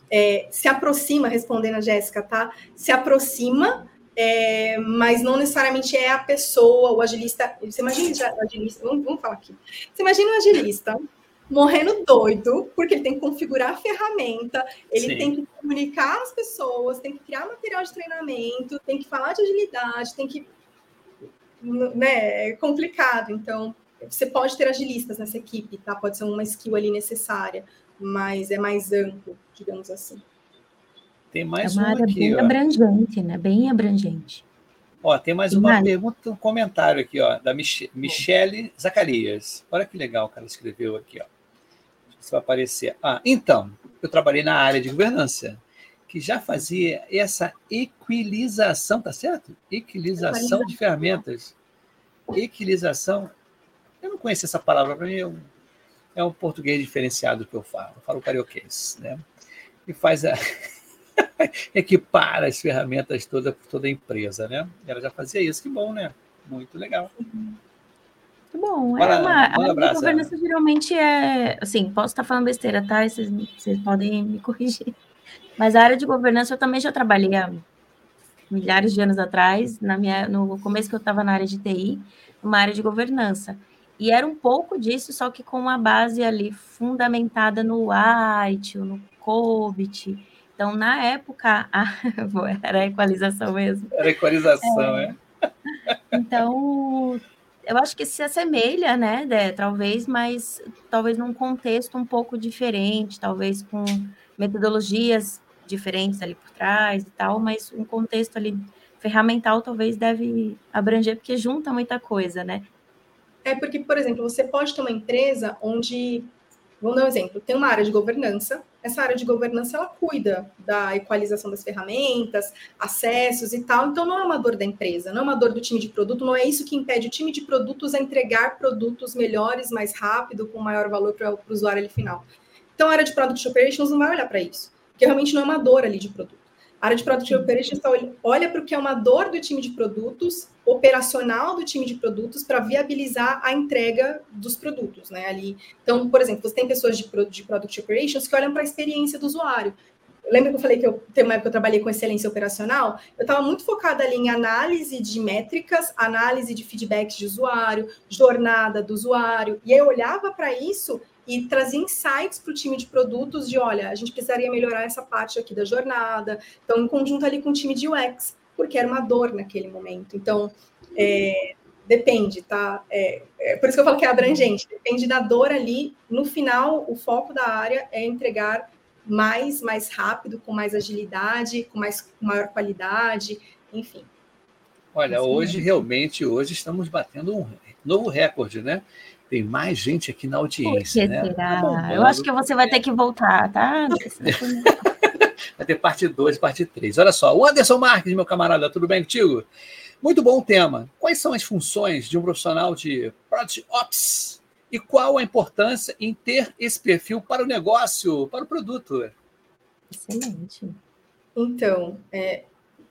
é, se aproxima, respondendo a Jéssica, tá? Se aproxima é, mas não necessariamente é a pessoa, o agilista. Você imagina o agilista, vamos, vamos falar aqui. Você imagina o agilista morrendo doido, porque ele tem que configurar a ferramenta, ele Sim. tem que comunicar as pessoas, tem que criar material de treinamento, tem que falar de agilidade, tem que. Né, é complicado. Então, você pode ter agilistas nessa equipe, tá? Pode ser uma skill ali necessária, mas é mais amplo, digamos assim. Tem mais é uma, uma área aqui, bem ó. abrangente, né? Bem abrangente. Ó, tem mais uma pergunta, um comentário aqui, ó, da Mich Michele Zacarias. Olha que legal que ela escreveu aqui, ó se vai aparecer. Ah, então, eu trabalhei na área de governança, que já fazia essa equilização, tá certo? Equilização de ferramentas. Equilização. Eu não conheço essa palavra, para mim é um, é um português diferenciado que eu falo. Eu falo carioquês, né? E faz a. as ferramentas toda toda a empresa, né? Ela já fazia isso, que bom, né? Muito legal. Uhum. Muito bom. É uma, a área de governança geralmente é. Assim, posso estar falando besteira, tá? Vocês, vocês podem me corrigir. Mas a área de governança eu também já trabalhei há milhares de anos atrás, na minha, no começo que eu estava na área de TI, uma área de governança. E era um pouco disso, só que com uma base ali fundamentada no ITIL, no COBIT. Então, na época, a... era a equalização mesmo. Era a equalização, é. é. Então, eu acho que se assemelha, né, Dé, talvez, mas talvez num contexto um pouco diferente, talvez com metodologias diferentes ali por trás e tal, mas um contexto ali ferramental talvez deve abranger, porque junta muita coisa, né? É porque, por exemplo, você pode ter uma empresa onde Vamos dar um exemplo. Tem uma área de governança. Essa área de governança ela cuida da equalização das ferramentas, acessos e tal. Então não é uma dor da empresa, não é uma dor do time de produto. Não é isso que impede o time de produtos a entregar produtos melhores, mais rápido, com maior valor para o usuário final. Então a área de product operations não vai olhar para isso, porque realmente não é uma dor ali de produto. A área de Product Operations olha para o que é uma dor do time de produtos, operacional do time de produtos, para viabilizar a entrega dos produtos, né? Ali. Então, por exemplo, você tem pessoas de, de Product Operations que olham para a experiência do usuário. Lembra que eu falei que eu tem uma época que eu trabalhei com excelência operacional? Eu estava muito focada ali em análise de métricas, análise de feedbacks de usuário, jornada do usuário, e eu olhava para isso e trazer insights para o time de produtos de, olha, a gente precisaria melhorar essa parte aqui da jornada. Então, em conjunto ali com o time de UX, porque era uma dor naquele momento. Então, é, depende, tá? É, é, por isso que eu falo que é abrangente. Depende da dor ali. No final, o foco da área é entregar mais, mais rápido, com mais agilidade, com mais com maior qualidade, enfim. Olha, assim, hoje, realmente, hoje estamos batendo um novo recorde, né? Tem mais gente aqui na audiência, né? Será? Tá eu acho que você vai ter que voltar, tá? vai ter parte 2, parte 3. Olha só, o Anderson Marques, meu camarada, tudo bem contigo? Muito bom tema. Quais são as funções de um profissional de Project Ops? E qual a importância em ter esse perfil para o negócio, para o produto? Excelente. Então, é,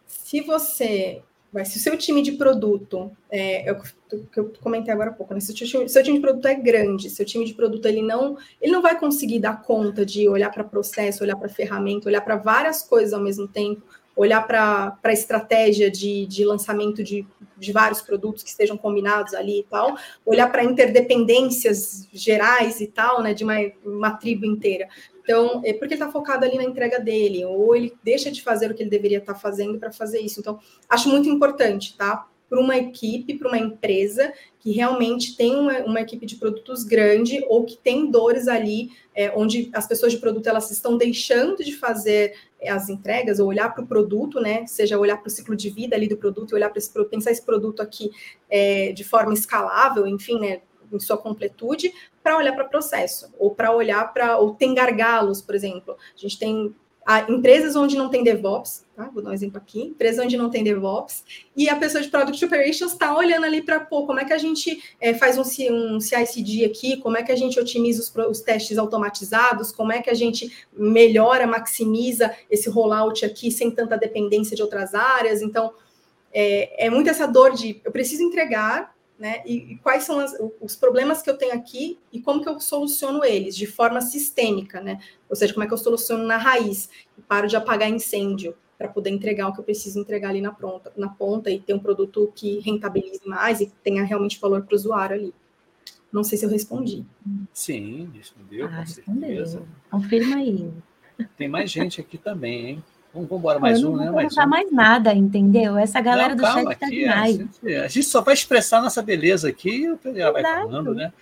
se você se o seu time de produto, é, é o que eu comentei agora há pouco, né? se o seu, seu time de produto é grande, seu time de produto ele não, ele não vai conseguir dar conta de olhar para processo, olhar para ferramenta, olhar para várias coisas ao mesmo tempo, olhar para a estratégia de, de lançamento de, de vários produtos que estejam combinados ali e tal, olhar para interdependências gerais e tal, né, de uma, uma tribo inteira. Então, é porque ele está focado ali na entrega dele, ou ele deixa de fazer o que ele deveria estar tá fazendo para fazer isso. Então, acho muito importante, tá? Para uma equipe, para uma empresa que realmente tem uma, uma, equipe de produtos grande ou que tem dores ali, é, onde as pessoas de produto elas estão deixando de fazer é, as entregas ou olhar para o produto, né? Seja olhar para o ciclo de vida ali do produto e olhar para esse pensar esse produto aqui é, de forma escalável, enfim, né? em sua completude, para olhar para o processo, ou para olhar para. ou tem gargalos, por exemplo. A gente tem a empresas onde não tem DevOps, tá? vou dar um exemplo aqui, empresas onde não tem DevOps, e a pessoa de Product Operations está olhando ali para, pô, como é que a gente é, faz um, um CI/CD aqui, como é que a gente otimiza os, os, testes automatizados, como é que a gente melhora, maximiza esse rollout aqui sem tanta dependência de outras áreas. Então, é, é muito essa dor de eu preciso entregar, né? E, e quais são as, os problemas que eu tenho aqui e como que eu soluciono eles de forma sistêmica, né? Ou seja, como é que eu soluciono na raiz e paro de apagar incêndio para poder entregar o que eu preciso entregar ali na ponta, na ponta e ter um produto que rentabilize mais e tenha realmente valor para o usuário ali. Não sei se eu respondi. Sim, respondeu, Ah, com certeza. respondeu. Confirma aí. Tem mais gente aqui também, hein? Vamos embora, mais eu um, não né? vou Mais perguntar um. mais nada, entendeu? Essa galera Não, do chat tá aqui, demais. A gente, a gente só vai expressar nossa beleza aqui e o Pedro vai falando, né?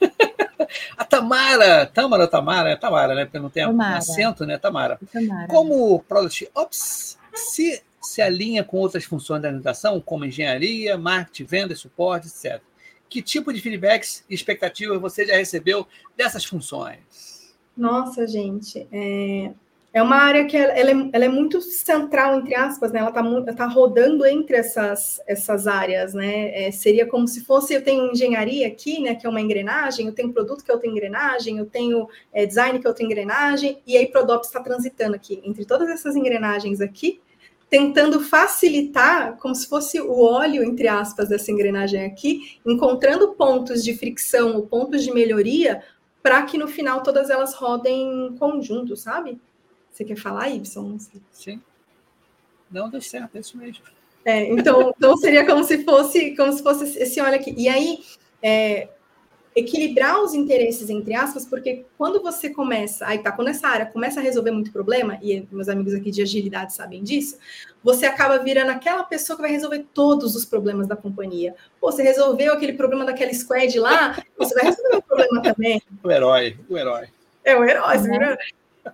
a Tamara, Tamara Tamara? É Tamara, né? Porque não tem Tamara. acento, né? Tamara. Tamara. Como o Product Ops se, se alinha com outras funções da organização, como engenharia, marketing, venda, suporte, etc. Que tipo de feedbacks e expectativas você já recebeu dessas funções? Nossa, gente, é, é uma área que ela, ela é, ela é muito central, entre aspas, né? Ela está tá rodando entre essas, essas áreas, né? É, seria como se fosse, eu tenho engenharia aqui, né? Que é uma engrenagem, eu tenho produto que é outra engrenagem, eu tenho é, design que é outra engrenagem, e aí Prodops está transitando aqui, entre todas essas engrenagens aqui, tentando facilitar, como se fosse o óleo, entre aspas, dessa engrenagem aqui, encontrando pontos de fricção ou pontos de melhoria para que no final todas elas rodem em conjunto, sabe? Você quer falar, Y? Sim. Não deu certo, é isso mesmo. É, então, então seria como se fosse como se fosse esse óleo aqui. E aí, é, equilibrar os interesses, entre aspas, porque quando você começa, aí tá, quando essa área começa a resolver muito problema, e meus amigos aqui de agilidade sabem disso, você acaba virando aquela pessoa que vai resolver todos os problemas da companhia. Pô, você resolveu aquele problema daquela squad lá, você vai resolver o problema também. O herói, o herói. É o herói, você vira...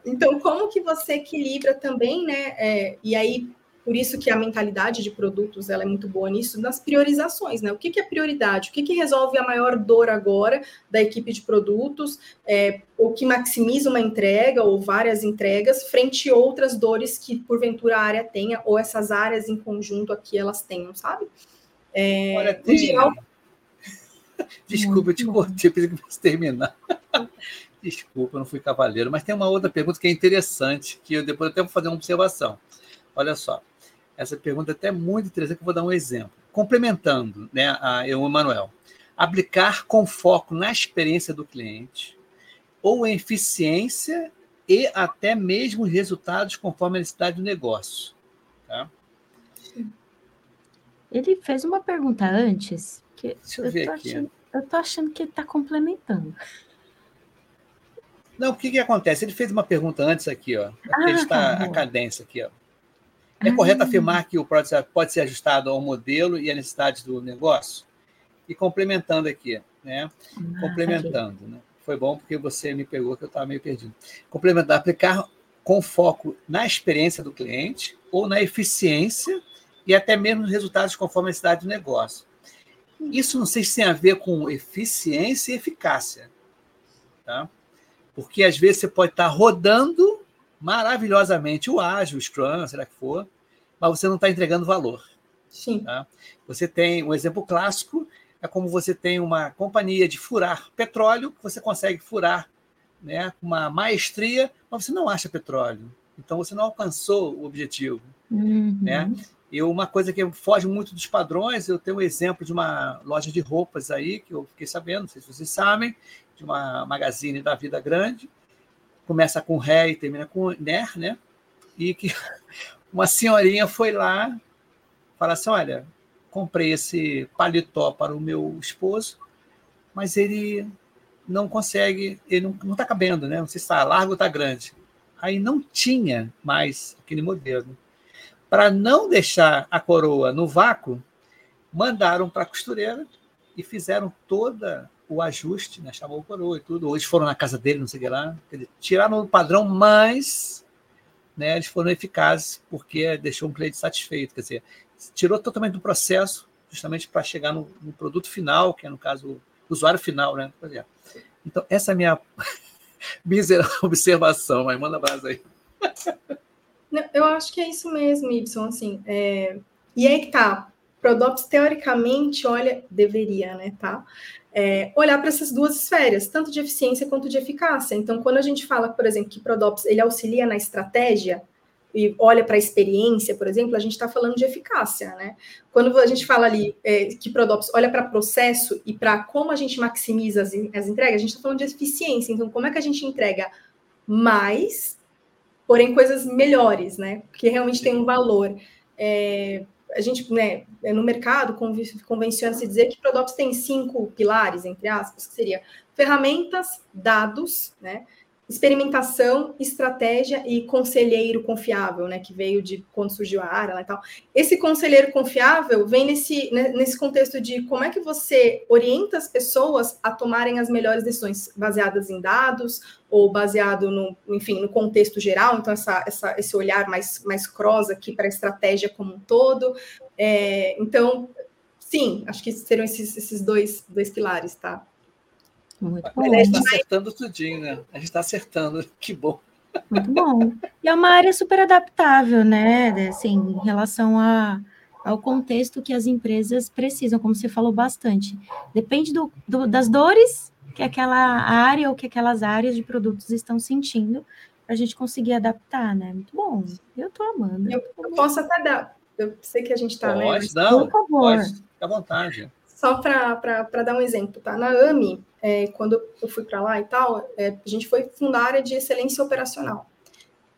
Então, como que você equilibra também, né? É, e aí, por isso que a mentalidade de produtos ela é muito boa nisso, nas priorizações, né? O que, que é prioridade? O que, que resolve a maior dor agora da equipe de produtos? É, ou que maximiza uma entrega ou várias entregas frente a outras dores que, porventura, a área tenha, ou essas áreas em conjunto aqui elas tenham, sabe? É, Olha, em tem... geral, Desculpa, eu te cortei, pensei que fosse terminar. Desculpa, eu não fui cavaleiro. Mas tem uma outra pergunta que é interessante, que eu depois até vou fazer uma observação. Olha só, essa pergunta é até muito interessante, que eu vou dar um exemplo. Complementando né, a eu, Emanuel, aplicar com foco na experiência do cliente ou em eficiência e até mesmo os resultados conforme a necessidade do negócio. Tá? Ele fez uma pergunta antes, que Deixa eu ver tô aqui. achando, eu tô achando que ele está complementando. Não, o que, que acontece? Ele fez uma pergunta antes aqui, ó. Aqui Ah, está tá, a boa. cadência aqui, ó. É Ah. correto afirmar que o processo pode ser ajustado ao modelo e à necessidade do negócio? E complementando aqui, né? Ah. Complementando, né? Foi bom porque você me pegou que eu estava meio perdido. Complementar, aplicar com foco na experiência do cliente ou na eficiência e até mesmo nos resultados conforme a necessidade do negócio. Isso não sei se tem a ver com eficiência e eficácia, tá? Porque às vezes você pode estar rodando maravilhosamente o ágil, o Scrum, será que for, mas você não está entregando valor. sim. Tá? Você tem um exemplo clássico, é como você tem uma companhia de furar petróleo, você consegue furar né, com uma maestria, mas você não acha petróleo. Então você não alcançou o objetivo. Uhum. Né? E uma coisa que foge muito dos padrões, eu tenho um exemplo de uma loja de roupas aí, que eu fiquei sabendo, não sei se vocês sabem, de uma magazine da Vida Grande, começa com ré e termina com ner, né? E que uma senhorinha foi lá falar assim: olha, comprei esse paletó para o meu esposo, mas ele não consegue, ele não está cabendo, né? Não se está largo ou está grande. Aí não tinha mais aquele modelo. Para não deixar a coroa no vácuo, mandaram para a costureira e fizeram toda o ajuste, né? chamou o coroa e tudo. Hoje foram na casa dele, não sei o que lá. Tiraram o padrão, mas né, eles foram eficazes porque deixou um cliente satisfeito. Quer dizer, tirou totalmente do processo, justamente para chegar no, no, produto final, que é, no caso, o usuário final. Né? Então, essa é a minha mísera observação. Mas manda brasa aí. Eu acho que é isso mesmo, Y. Assim, é... E aí que tá. Prodops, teoricamente, olha, deveria, né, tá? É, olhar para essas duas esferas, tanto de eficiência quanto de eficácia. Então, quando a gente fala, por exemplo, que Prodops ele auxilia na estratégia, e olha para a experiência, por exemplo, a gente está falando de eficácia, né? Quando a gente fala ali é, que Prodops olha para processo e para como a gente maximiza as, as entregas, a gente está falando de eficiência. Então, como é que a gente entrega mais, porém coisas melhores, né? Que realmente tem um valor. É, a gente, né, no mercado, convenciona-se dizer que Prodops tem cinco pilares, entre aspas, que seria ferramentas, dados, né? Experimentação, estratégia e conselheiro confiável, né, que veio de quando surgiu a área e tal. Esse conselheiro confiável vem nesse, né, nesse contexto de como é que você orienta as pessoas a tomarem as melhores decisões baseadas em dados ou baseado no, enfim, no contexto geral, então essa, essa esse olhar mais, mais cross aqui para a estratégia como um todo. É, então, sim, acho que serão esses, esses dois, dois pilares, tá? Muito bom. A gente está acertando tudinho, né? A gente está acertando, que bom. Muito bom. E é uma área super adaptável, né? Assim, em relação a, ao contexto que as empresas precisam, como você falou bastante. Depende do, do, das dores que aquela área ou que aquelas áreas de produtos estão sentindo para a gente conseguir adaptar, né? Muito bom. Eu estou amando. Eu, eu posso até dar. Eu sei que a gente está. Né? Pode, né? não. Por favor. Pode, fica à vontade. Só para dar um exemplo, tá? Na AMI, é, quando eu fui para lá e tal, é, a gente foi fundar a área de excelência operacional.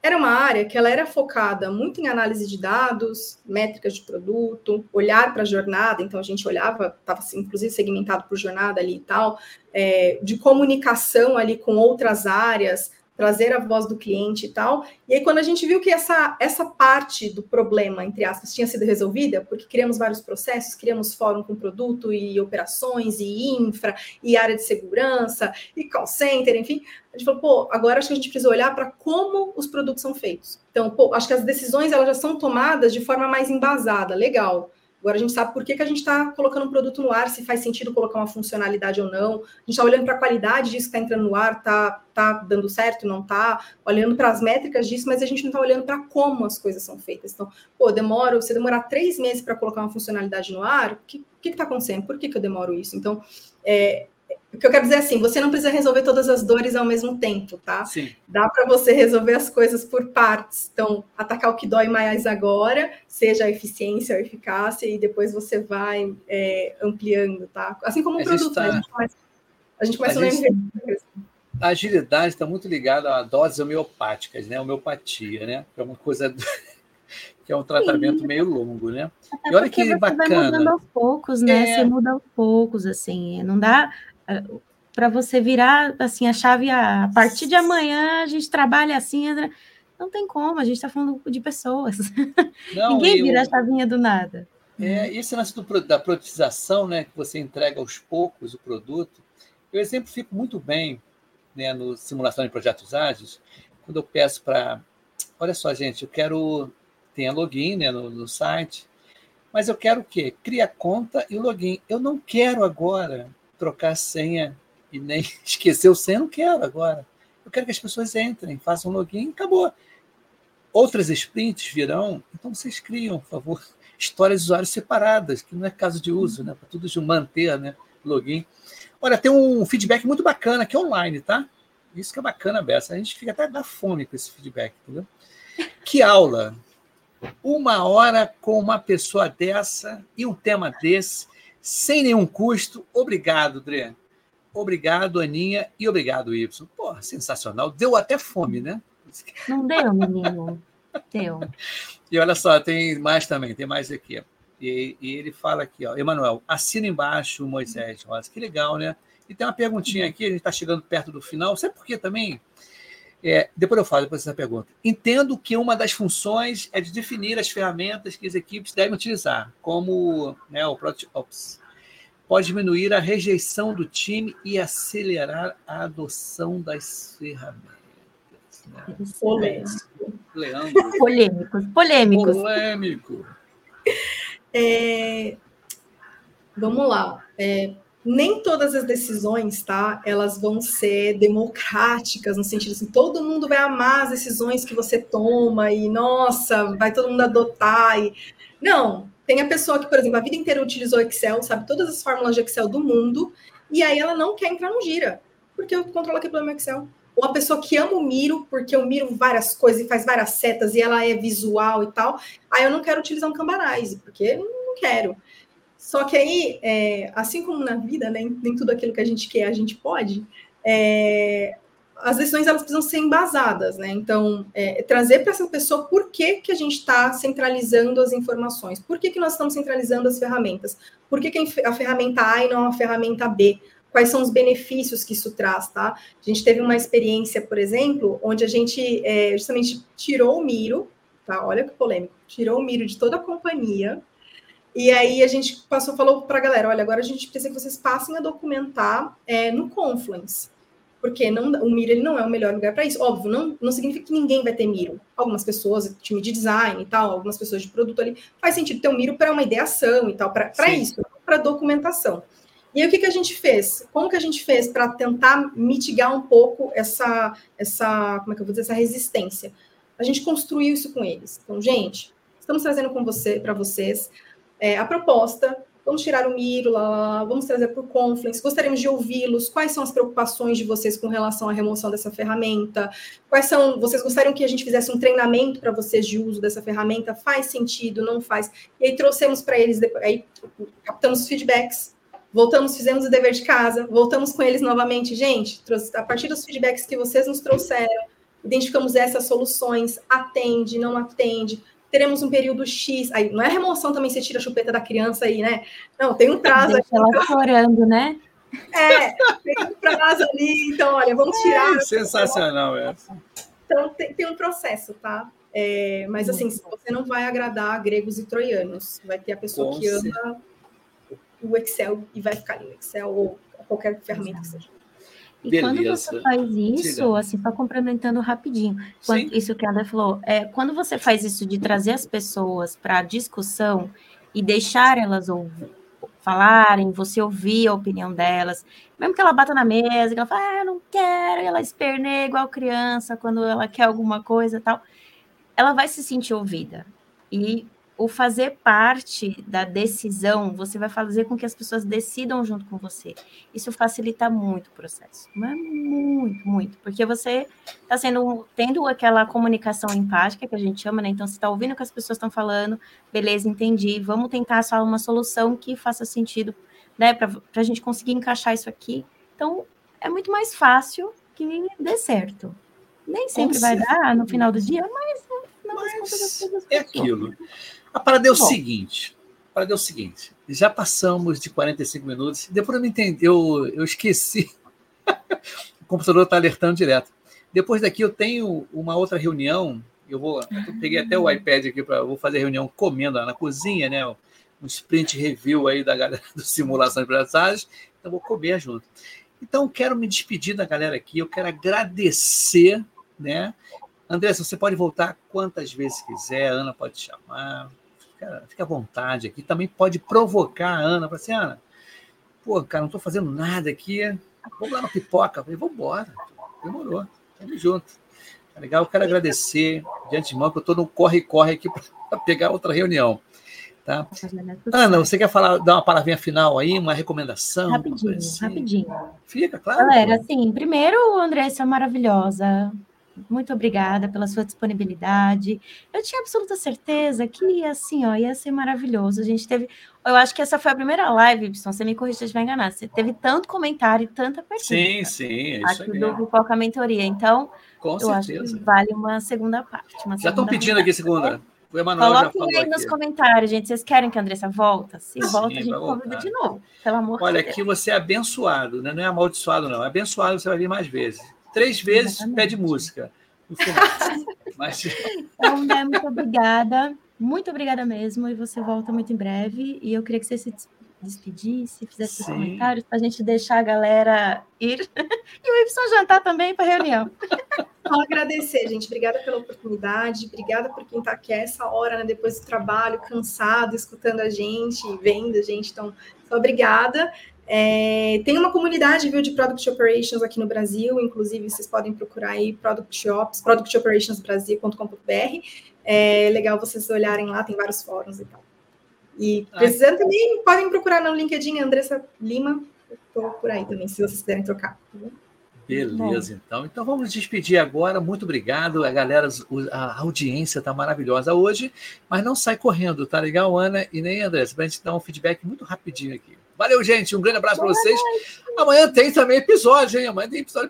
Era uma área que ela era focada muito em análise de dados, métricas de produto, olhar para a jornada, então a gente olhava, estava inclusive segmentado por jornada ali e tal, é, de comunicação ali com outras áreas, trazer a voz do cliente e tal. E aí, quando a gente viu que essa, essa parte do problema, entre aspas, tinha sido resolvida, porque criamos vários processos, criamos fórum com produto e operações e infra e área de segurança e call center, enfim, a gente falou, pô, agora acho que a gente precisa olhar para como os produtos são feitos. Então, pô, acho que as decisões elas já são tomadas de forma mais embasada, legal. Agora a gente sabe por que, que a gente está colocando um produto no ar, se faz sentido colocar uma funcionalidade ou não. A gente está olhando para a qualidade disso que está entrando no ar, está tá dando certo, não está, olhando para as métricas disso, mas a gente não está olhando para como as coisas são feitas. Então, pô, demoro, você demorar três meses para colocar uma funcionalidade no ar, o que está acontecendo? Por que, que eu demoro isso? Então, é, o que eu quero dizer é assim, você não precisa resolver todas as dores ao mesmo tempo, tá? Sim. Dá para você resolver as coisas por partes. Então, atacar o que dói mais agora, seja a eficiência ou eficácia, e depois você vai é, ampliando, tá? Assim como o produto, tá... né? a gente começa, a gente começa a, a, gente... a agilidade está muito ligada a doses homeopáticas, né? Homeopatia, né? Que é uma coisa que é um tratamento Sim. meio longo, né? Até e olha que bacana. Vai mudando aos poucos, né? É... Você muda aos poucos, assim. Não dá para você virar assim a chave a, a partir de amanhã a gente trabalha assim não tem como a gente está falando de pessoas não, ninguém vira eu, a chavinha do nada é esse lance do, da produtização né que você entrega aos poucos o produto eu exemplifico muito bem né no simulação de projetos ágeis quando eu peço para olha só gente eu quero tenha login né, no, no site mas eu quero o quê? Cria conta e login. Eu não quero agora trocar senha e nem esquecer o senha, não quero agora. Eu quero que as pessoas entrem, façam login acabou. Outras sprints virão, então vocês criam, por favor, histórias de usuários separadas, que não é caso de uso, né? Para tudo de manter, né? Login. Olha, tem um feedback muito bacana aqui online, tá? Isso que é bacana, Bessa. A gente fica até da fome com esse feedback, entendeu? Que aula! Uma hora com uma pessoa dessa e um tema desse sem nenhum custo. Obrigado, Dre. Obrigado, Aninha, e obrigado, Y. Pô, sensacional. Deu até fome, né? Não deu, menino. Deu. E olha só, tem mais também, tem mais aqui. E, e ele fala aqui, ó, Emanuel, assina embaixo, Moisés Rosa. Que legal, né? E tem uma perguntinha aqui, a gente está chegando perto do final. Sabe por quê também? É, depois eu falo depois dessa pergunta. Entendo que uma das funções é de definir as ferramentas que as equipes devem utilizar, como né, o ProtoOps. Pode diminuir a rejeição do time e acelerar a adoção das ferramentas. Né? Polêmico. Leandro. Polêmicos. Polêmicos. Polêmico. É, vamos lá. É, nem todas as decisões, tá? Elas vão ser democráticas, no sentido assim, todo mundo vai amar as decisões que você toma e, nossa, vai todo mundo adotar. E... Não, tem a pessoa que, por exemplo, a vida inteira utilizou Excel, sabe todas as fórmulas de Excel do mundo, e aí ela não quer entrar no Gira, porque eu controlo aqui pelo Excel. Ou a pessoa que ama o Miro, porque eu miro várias coisas e faz várias setas e ela é visual e tal, aí eu não quero utilizar um Cambarize, porque não quero. Só que aí, é, assim como na vida, né, nem tudo aquilo que a gente quer a gente pode, é, as decisões elas precisam ser embasadas, né? Então, é, trazer para essa pessoa por que, que a gente está centralizando as informações, por que, que nós estamos centralizando as ferramentas, por que, que a ferramenta A e não a ferramenta B, quais são os benefícios que isso traz, tá? A gente teve uma experiência, por exemplo, onde a gente é, justamente tirou o Miro, tá? Olha que polêmico, tirou o Miro de toda a companhia e aí a gente passou, falou para a galera, olha, agora a gente precisa que vocês passem a documentar é, no Confluence, porque não, o Miro ele não é o melhor lugar para isso. Óbvio, não, não significa que ninguém vai ter Miro. Algumas pessoas, time de design e tal, algumas pessoas de produto ali, faz sentido ter um Miro para uma ideação e tal, para isso, para documentação. E aí, o que, que a gente fez? Como que a gente fez para tentar mitigar um pouco essa, essa, como é que eu vou dizer, essa resistência? A gente construiu isso com eles. Então, gente, estamos trazendo com você para vocês é, a proposta, vamos tirar o Miro, lá, lá, vamos trazer para o Confluence, gostaríamos de ouvi-los, quais são as preocupações de vocês com relação à remoção dessa ferramenta, quais são, vocês gostariam que a gente fizesse um treinamento para vocês de uso dessa ferramenta, faz sentido, não faz, e aí trouxemos para eles, aí captamos os feedbacks, voltamos, fizemos o dever de casa, voltamos com eles novamente, gente, a partir dos feedbacks que vocês nos trouxeram, identificamos essas soluções, atende, não atende, teremos um período X. Aí não é remoção também, você tira a chupeta da criança aí, né? Não, tem um prazo Deixa ela chorando, né? É, tem um prazo ali, então, olha, vamos é, tirar. É, sensacional essa. Então, tem, tem um processo, tá? É, mas assim, você não vai agradar gregos e troianos. Vai ter a pessoa Com que ama o Excel e vai ficar ali no Excel ou qualquer ferramenta que seja. E Beleza. quando você faz isso, Diga. assim, só complementando rapidinho, quando, isso que a André falou, é, quando você faz isso de trazer as pessoas para a discussão e deixar elas ouvir, falarem, você ouvir a opinião delas, mesmo que ela bata na mesa, que ela fala, ah, eu não quero, e ela esperneia igual criança quando ela quer alguma coisa tal, ela vai se sentir ouvida. E o fazer parte da decisão, você vai fazer com que as pessoas decidam junto com você. Isso facilita muito o processo, mas muito, muito, porque você está sendo tendo aquela comunicação empática que a gente chama, né? Então você está ouvindo o que as pessoas estão falando, beleza, entendi. Vamos tentar achar uma solução que faça sentido, né? Para a gente conseguir encaixar isso aqui. Então é muito mais fácil que dê certo. Nem sempre vai dar no final do dia, mas não mas é aquilo. A parada é o Bom. seguinte. A parada é o seguinte. Já passamos de 45 minutos. Depois eu me entendi, eu, eu esqueci. o computador está alertando direto. Depois daqui eu tenho uma outra reunião. Eu vou. Eu peguei até o iPad aqui para vou fazer reunião comendo na cozinha, né? Um sprint review aí da galera do Simulação de Empresários. Então vou comer junto. Então quero me despedir da galera aqui. Eu quero agradecer, né? André, você pode voltar quantas vezes quiser, a Ana pode chamar fica, fica à vontade aqui. Também pode provocar a Ana, para assim, Ana, pô, cara, não estou fazendo nada aqui, vamos lá na pipoca. Eu falei, vamos embora, demorou, estamos juntos. Tá legal, eu quero agradecer de antemão, que eu estou no corre-corre aqui para pegar outra reunião. Tá? Ana, você quer falar, dar uma palavrinha final aí, uma recomendação? Rapidinho, assim? rapidinho. Fica, claro. Galera, assim, primeiro, Andressa maravilhosa, muito obrigada pela sua disponibilidade. Eu tinha absoluta certeza que, assim, ó, ia ser maravilhoso. A gente teve. Eu acho que essa foi a primeira live, Ibson. Você me corrija se estiver enganado. Você teve tanto comentário e tanta pergunta. Sim, sim. É aqui do Pipoca Mentoria. Então, Com eu certeza. acho que vale uma segunda parte. Uma já estão pedindo aqui segunda. O Emanuel Coloquem aí aqui. nos comentários, gente. Vocês querem que a Andressa volta? Se Sim, volta, a gente convida de novo. Pelo amor Olha, de Deus. aqui você é abençoado, né? não é amaldiçoado, não. É abençoado, você vai vir mais vezes três vezes Exatamente. pede música. Mas... Então, né, muito obrigada. Muito obrigada mesmo. E você volta muito em breve. E eu queria que você se despedisse, fizesse Sim. comentários para a gente deixar a galera ir. e o Ibson jantar também para a reunião. Só agradecer, gente. Obrigada pela oportunidade. Obrigada por quem está aqui essa hora, né, depois do trabalho, cansado, escutando a gente, vendo a gente. Então, obrigada. É, tem uma comunidade viu, de Product Operations aqui no Brasil, inclusive vocês podem procurar aí Product Ops, productoperationsbrasil.com.br. É legal vocês olharem lá, tem vários fóruns e tal. E precisando também, podem procurar no LinkedIn Andressa Lima, estou por aí também, se vocês quiserem trocar. Beleza, então. Então vamos despedir agora. Muito obrigado. A galera, a audiência está maravilhosa hoje, mas não sai correndo, tá legal, Ana e nem Andressa, para a gente dar um feedback muito rapidinho aqui. Valeu, gente. Um grande abraço para vocês. Amanhã tem também episódio, hein? Amanhã tem episódio